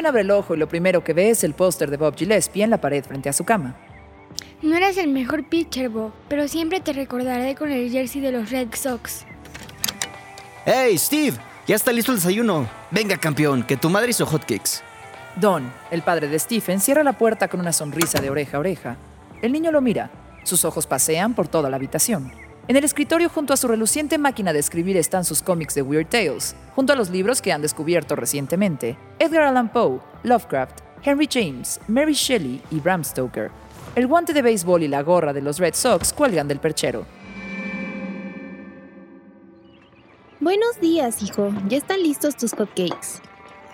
Stephen abre el ojo y lo primero que ve es el póster de Bob Gillespie en la pared frente a su cama. No eras el mejor pitcher, Bob, pero siempre te recordaré con el jersey de los Red Sox. ¡Hey, Steve! Ya está listo el desayuno. Venga, campeón, que tu madre hizo hotcakes. Don, el padre de Stephen, cierra la puerta con una sonrisa de oreja a oreja. El niño lo mira. Sus ojos pasean por toda la habitación. En el escritorio junto a su reluciente máquina de escribir están sus cómics de Weird Tales, junto a los libros que han descubierto recientemente, Edgar Allan Poe, Lovecraft, Henry James, Mary Shelley y Bram Stoker. El guante de béisbol y la gorra de los Red Sox cuelgan del perchero. Buenos días, hijo. Ya están listos tus hotcakes.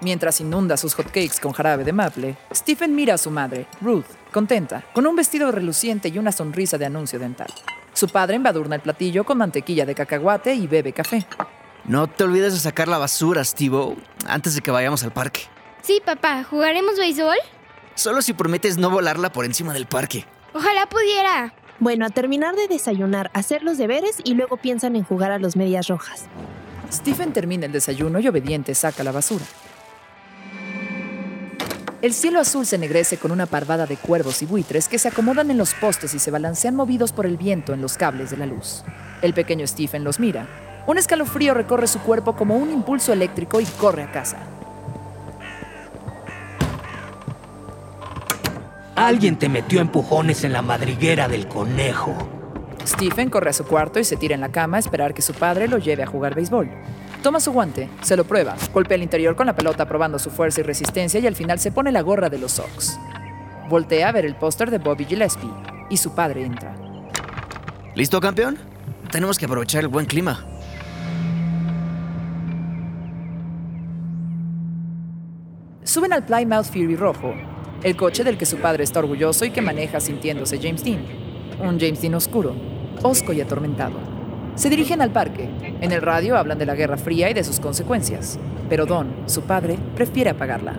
Mientras inunda sus hotcakes con jarabe de maple, Stephen mira a su madre, Ruth, contenta, con un vestido reluciente y una sonrisa de anuncio dental. Su padre embadurna el platillo con mantequilla de cacahuate y bebe café. No te olvides de sacar la basura, Steve, antes de que vayamos al parque. Sí, papá, ¿jugaremos béisbol? Solo si prometes no volarla por encima del parque. Ojalá pudiera. Bueno, a terminar de desayunar, hacer los deberes y luego piensan en jugar a los medias rojas. Stephen termina el desayuno y obediente saca la basura. El cielo azul se ennegrece con una parvada de cuervos y buitres que se acomodan en los postes y se balancean movidos por el viento en los cables de la luz. El pequeño Stephen los mira. Un escalofrío recorre su cuerpo como un impulso eléctrico y corre a casa. Alguien te metió empujones en la madriguera del conejo. Stephen corre a su cuarto y se tira en la cama a esperar que su padre lo lleve a jugar béisbol. Toma su guante, se lo prueba, golpea el interior con la pelota probando su fuerza y resistencia y al final se pone la gorra de los Sox. Voltea a ver el póster de Bobby Gillespie y su padre entra. ¿Listo, campeón? Tenemos que aprovechar el buen clima. Suben al Plymouth Fury rojo, el coche del que su padre está orgulloso y que maneja sintiéndose James Dean. Un James Dean oscuro, hosco y atormentado. Se dirigen al parque. En el radio hablan de la Guerra Fría y de sus consecuencias. Pero Don, su padre, prefiere apagarla.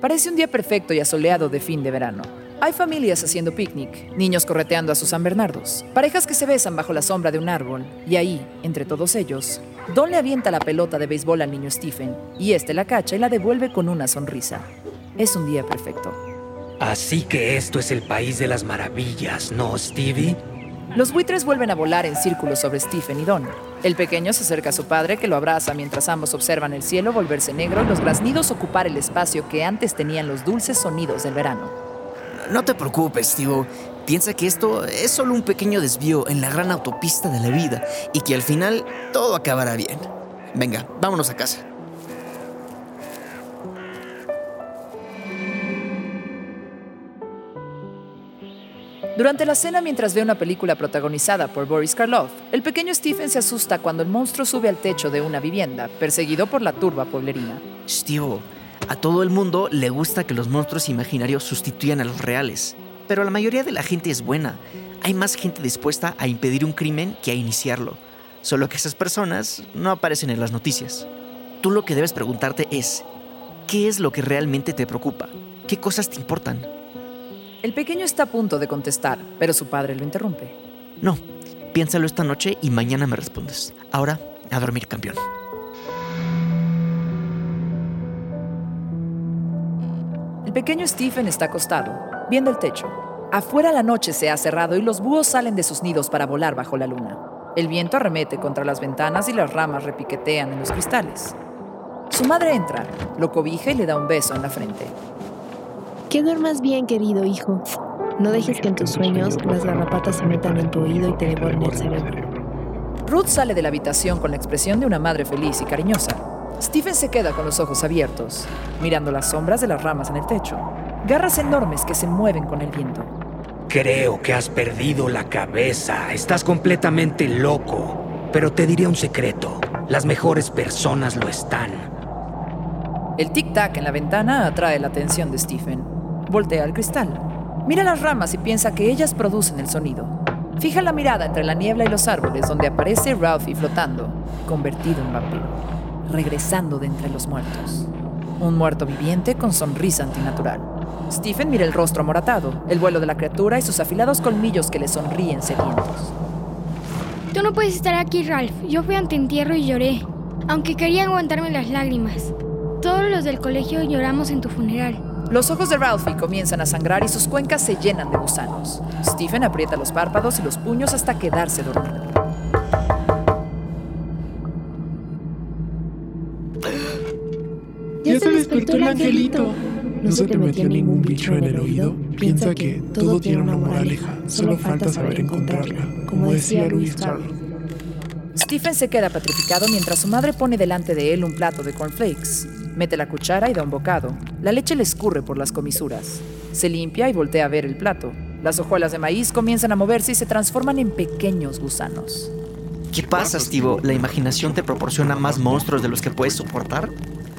Parece un día perfecto y asoleado de fin de verano. Hay familias haciendo picnic, niños correteando a sus San Bernardos, parejas que se besan bajo la sombra de un árbol, y ahí, entre todos ellos, Don le avienta la pelota de béisbol al niño Stephen, y este la cacha y la devuelve con una sonrisa. Es un día perfecto. Así que esto es el país de las maravillas, ¿no, Stevie? Los buitres vuelven a volar en círculos sobre Stephen y Don. El pequeño se acerca a su padre, que lo abraza mientras ambos observan el cielo volverse negro y los graznidos ocupar el espacio que antes tenían los dulces sonidos del verano. No te preocupes, Steve. Piensa que esto es solo un pequeño desvío en la gran autopista de la vida y que al final todo acabará bien. Venga, vámonos a casa. Durante la cena, mientras ve una película protagonizada por Boris Karloff, el pequeño Stephen se asusta cuando el monstruo sube al techo de una vivienda, perseguido por la turba pueblerina. Steve, a todo el mundo le gusta que los monstruos imaginarios sustituyan a los reales, pero la mayoría de la gente es buena. Hay más gente dispuesta a impedir un crimen que a iniciarlo, solo que esas personas no aparecen en las noticias. Tú lo que debes preguntarte es, ¿qué es lo que realmente te preocupa? ¿Qué cosas te importan? El pequeño está a punto de contestar, pero su padre lo interrumpe. No, Piénsalo esta noche y mañana me respondes. Ahora, a dormir, campeón. El pequeño Stephen está acostado, viendo el techo. Afuera la noche se ha cerrado y los búhos salen de sus nidos para volar bajo la luna. El viento arremete contra las ventanas y las ramas repiquetean en los cristales. Su madre entra, lo cobija y le da un beso en la frente. Que duermas bien, querido hijo. No dejes que en tus sueños las garrapatas se metan en tu oído y te devoren el cerebro. Ruth sale de la habitación con la expresión de una madre feliz y cariñosa. Stephen se queda con los ojos abiertos, mirando las sombras de las ramas en el techo. Garras enormes que se mueven con el viento. Creo que has perdido la cabeza. Estás completamente loco. Pero te diré un secreto. Las mejores personas lo están. El tic-tac en la ventana atrae la atención de Stephen. Voltea al cristal. Mira las ramas y piensa que ellas producen el sonido. Fija la mirada entre la niebla y los árboles donde aparece Ralphie flotando, convertido en vampiro, regresando de entre los muertos. Un muerto viviente con sonrisa antinatural. Stephen mira el rostro amoratado, el vuelo de la criatura y sus afilados colmillos que le sonríen sedientos. Tú no puedes estar aquí, Ralph. Yo fui ante entierro y lloré, aunque quería aguantarme las lágrimas. Todos los del colegio lloramos en tu funeral. Los ojos de Ralphie comienzan a sangrar y sus cuencas se llenan de gusanos. Stephen aprieta los párpados y los puños hasta quedarse dormido. Ya se despertó el angelito. No se te metió ningún bicho en el oído. Piensa que todo tiene una moraleja. Solo falta saber encontrarla, como decía Louis Carroll. Stephen se queda petrificado mientras su madre pone delante de él un plato de cornflakes. Mete la cuchara y da un bocado. La leche le escurre por las comisuras. Se limpia y voltea a ver el plato. Las hojuelas de maíz comienzan a moverse y se transforman en pequeños gusanos. ¿Qué pasa, Steve? ¿La imaginación te proporciona más monstruos de los que puedes soportar?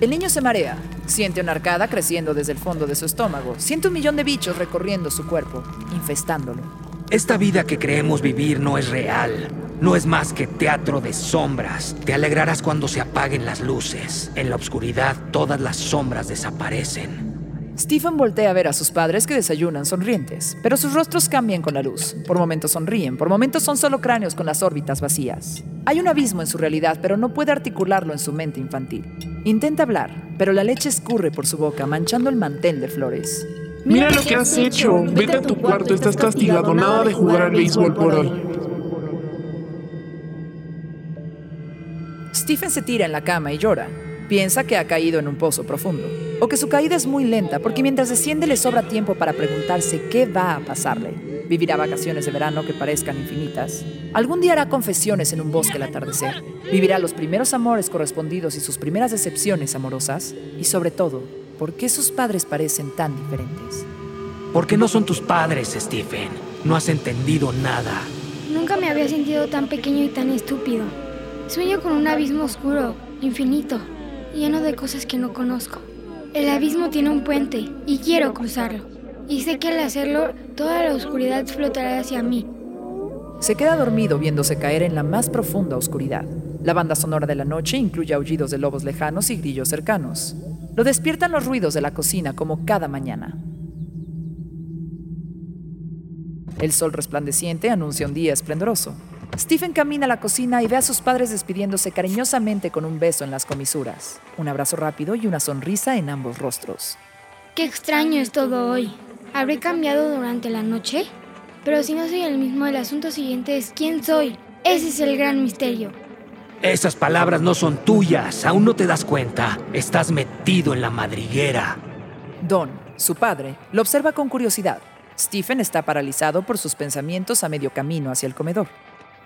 El niño se marea. Siente una arcada creciendo desde el fondo de su estómago. Siente un millón de bichos recorriendo su cuerpo, infestándolo. Esta vida que creemos vivir no es real. No es más que teatro de sombras. Te alegrarás cuando se apaguen las luces. En la oscuridad todas las sombras desaparecen. Stephen voltea a ver a sus padres que desayunan sonrientes, pero sus rostros cambian con la luz. Por momentos sonríen, por momentos son solo cráneos con las órbitas vacías. Hay un abismo en su realidad, pero no puede articularlo en su mente infantil. Intenta hablar, pero la leche escurre por su boca, manchando el mantel de flores. Mira lo que has hecho. Vete a tu cuarto, estás castigado. Nada de jugar al béisbol por hoy. Stephen se tira en la cama y llora. Piensa que ha caído en un pozo profundo, o que su caída es muy lenta porque mientras desciende le sobra tiempo para preguntarse qué va a pasarle. Vivirá vacaciones de verano que parezcan infinitas. Algún día hará confesiones en un bosque al atardecer. Vivirá los primeros amores correspondidos y sus primeras decepciones amorosas. Y sobre todo, ¿por qué sus padres parecen tan diferentes? ¿Por qué no son tus padres, Stephen? No has entendido nada. Nunca me había sentido tan pequeño y tan estúpido. Sueño con un abismo oscuro, infinito, lleno de cosas que no conozco. El abismo tiene un puente y quiero cruzarlo. Y sé que al hacerlo, toda la oscuridad flotará hacia mí. Se queda dormido viéndose caer en la más profunda oscuridad. La banda sonora de la noche incluye aullidos de lobos lejanos y grillos cercanos. Lo despiertan los ruidos de la cocina como cada mañana. El sol resplandeciente anuncia un día esplendoroso. Stephen camina a la cocina y ve a sus padres despidiéndose cariñosamente con un beso en las comisuras, un abrazo rápido y una sonrisa en ambos rostros. Qué extraño es todo hoy. ¿Habré cambiado durante la noche? Pero si no soy el mismo, el asunto siguiente es quién soy. Ese es el gran misterio. Esas palabras no son tuyas. Aún no te das cuenta. Estás metido en la madriguera. Don, su padre, lo observa con curiosidad. Stephen está paralizado por sus pensamientos a medio camino hacia el comedor.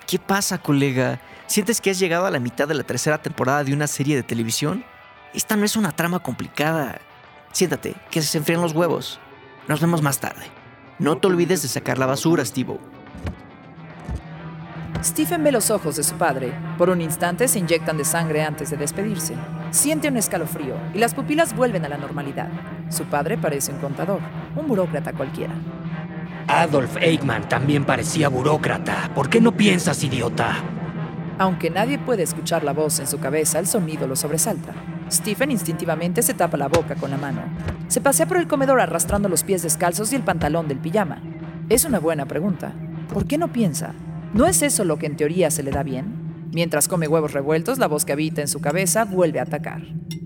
¿Qué pasa, colega? ¿Sientes que has llegado a la mitad de la tercera temporada de una serie de televisión? Esta no es una trama complicada. Siéntate, que se enfrían los huevos. Nos vemos más tarde. No te olvides de sacar la basura, Steve. Stephen ve los ojos de su padre. Por un instante se inyectan de sangre antes de despedirse. Siente un escalofrío y las pupilas vuelven a la normalidad. Su padre parece un contador, un burócrata cualquiera. Adolf Eichmann también parecía burócrata. ¿Por qué no piensas, idiota? Aunque nadie puede escuchar la voz en su cabeza, el sonido lo sobresalta. Stephen instintivamente se tapa la boca con la mano. Se pasea por el comedor arrastrando los pies descalzos y el pantalón del pijama. Es una buena pregunta. ¿Por qué no piensa? ¿No es eso lo que en teoría se le da bien? Mientras come huevos revueltos, la voz que habita en su cabeza vuelve a atacar.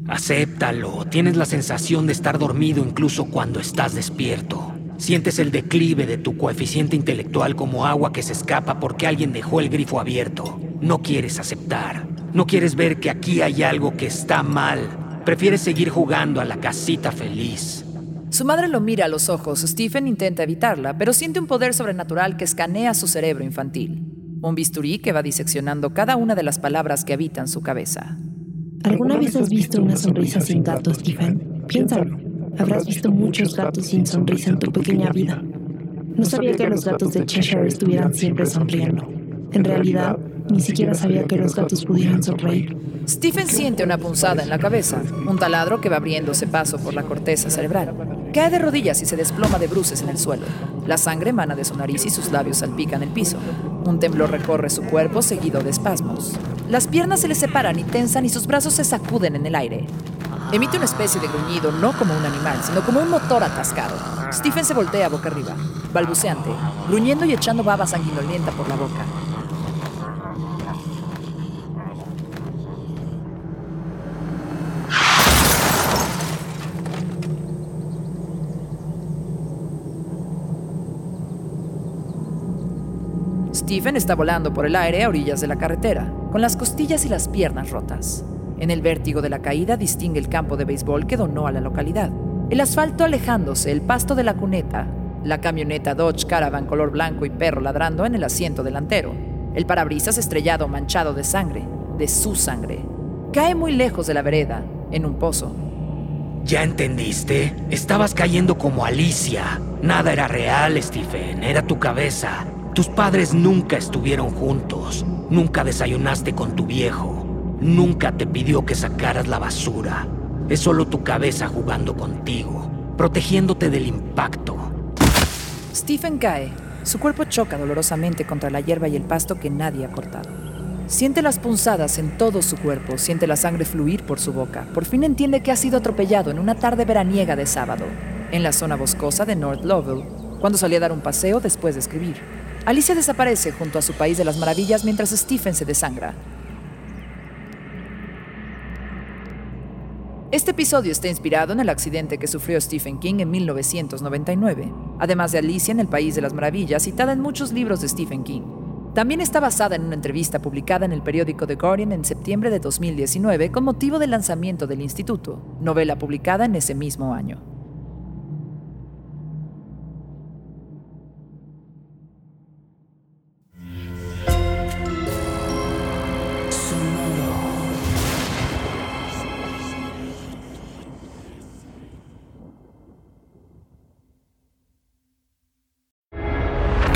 Acéptalo. Tienes la sensación de estar dormido incluso cuando estás despierto. Sientes el declive de tu coeficiente intelectual como agua que se escapa porque alguien dejó el grifo abierto. No quieres aceptar. No quieres ver que aquí hay algo que está mal. Prefieres seguir jugando a la casita feliz. Su madre lo mira a los ojos. Stephen intenta evitarla, pero siente un poder sobrenatural que escanea su cerebro infantil. Un bisturí que va diseccionando cada una de las palabras que habitan su cabeza. ¿Alguna vez has visto una sonrisa sin gato, Stephen? Piénsalo. Habrás visto muchos gatos sin sonrisa en tu pequeña vida. No sabía que los gatos de Cheshire estuvieran siempre sonriendo. En realidad, ni siquiera sabía que los gatos pudieran sonreír. Stephen siente una punzada en la cabeza, un taladro que va abriéndose paso por la corteza cerebral. Cae de rodillas y se desploma de bruces en el suelo. La sangre emana de su nariz y sus labios salpican el piso. Un temblor recorre su cuerpo seguido de espasmos. Las piernas se le separan y tensan y sus brazos se sacuden en el aire. Emite una especie de gruñido, no como un animal, sino como un motor atascado. Stephen se voltea boca arriba, balbuceante, gruñendo y echando baba sanguinolenta por la boca. Stephen está volando por el aire a orillas de la carretera, con las costillas y las piernas rotas. En el vértigo de la caída distingue el campo de béisbol que donó a la localidad. El asfalto alejándose, el pasto de la cuneta, la camioneta Dodge Caravan color blanco y perro ladrando en el asiento delantero, el parabrisas estrellado manchado de sangre, de su sangre. Cae muy lejos de la vereda, en un pozo. ¿Ya entendiste? Estabas cayendo como Alicia. Nada era real, Stephen. Era tu cabeza. Tus padres nunca estuvieron juntos. Nunca desayunaste con tu viejo. Nunca te pidió que sacaras la basura. Es solo tu cabeza jugando contigo, protegiéndote del impacto. Stephen cae. Su cuerpo choca dolorosamente contra la hierba y el pasto que nadie ha cortado. Siente las punzadas en todo su cuerpo, siente la sangre fluir por su boca. Por fin entiende que ha sido atropellado en una tarde veraniega de sábado, en la zona boscosa de North Lovell, cuando salía a dar un paseo después de escribir. Alicia desaparece junto a su país de las maravillas mientras Stephen se desangra. Este episodio está inspirado en el accidente que sufrió Stephen King en 1999, además de Alicia en el País de las Maravillas, citada en muchos libros de Stephen King. También está basada en una entrevista publicada en el periódico The Guardian en septiembre de 2019 con motivo del lanzamiento del instituto, novela publicada en ese mismo año.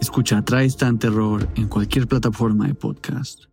Escucha Tristan Terror en cualquier plataforma de podcast.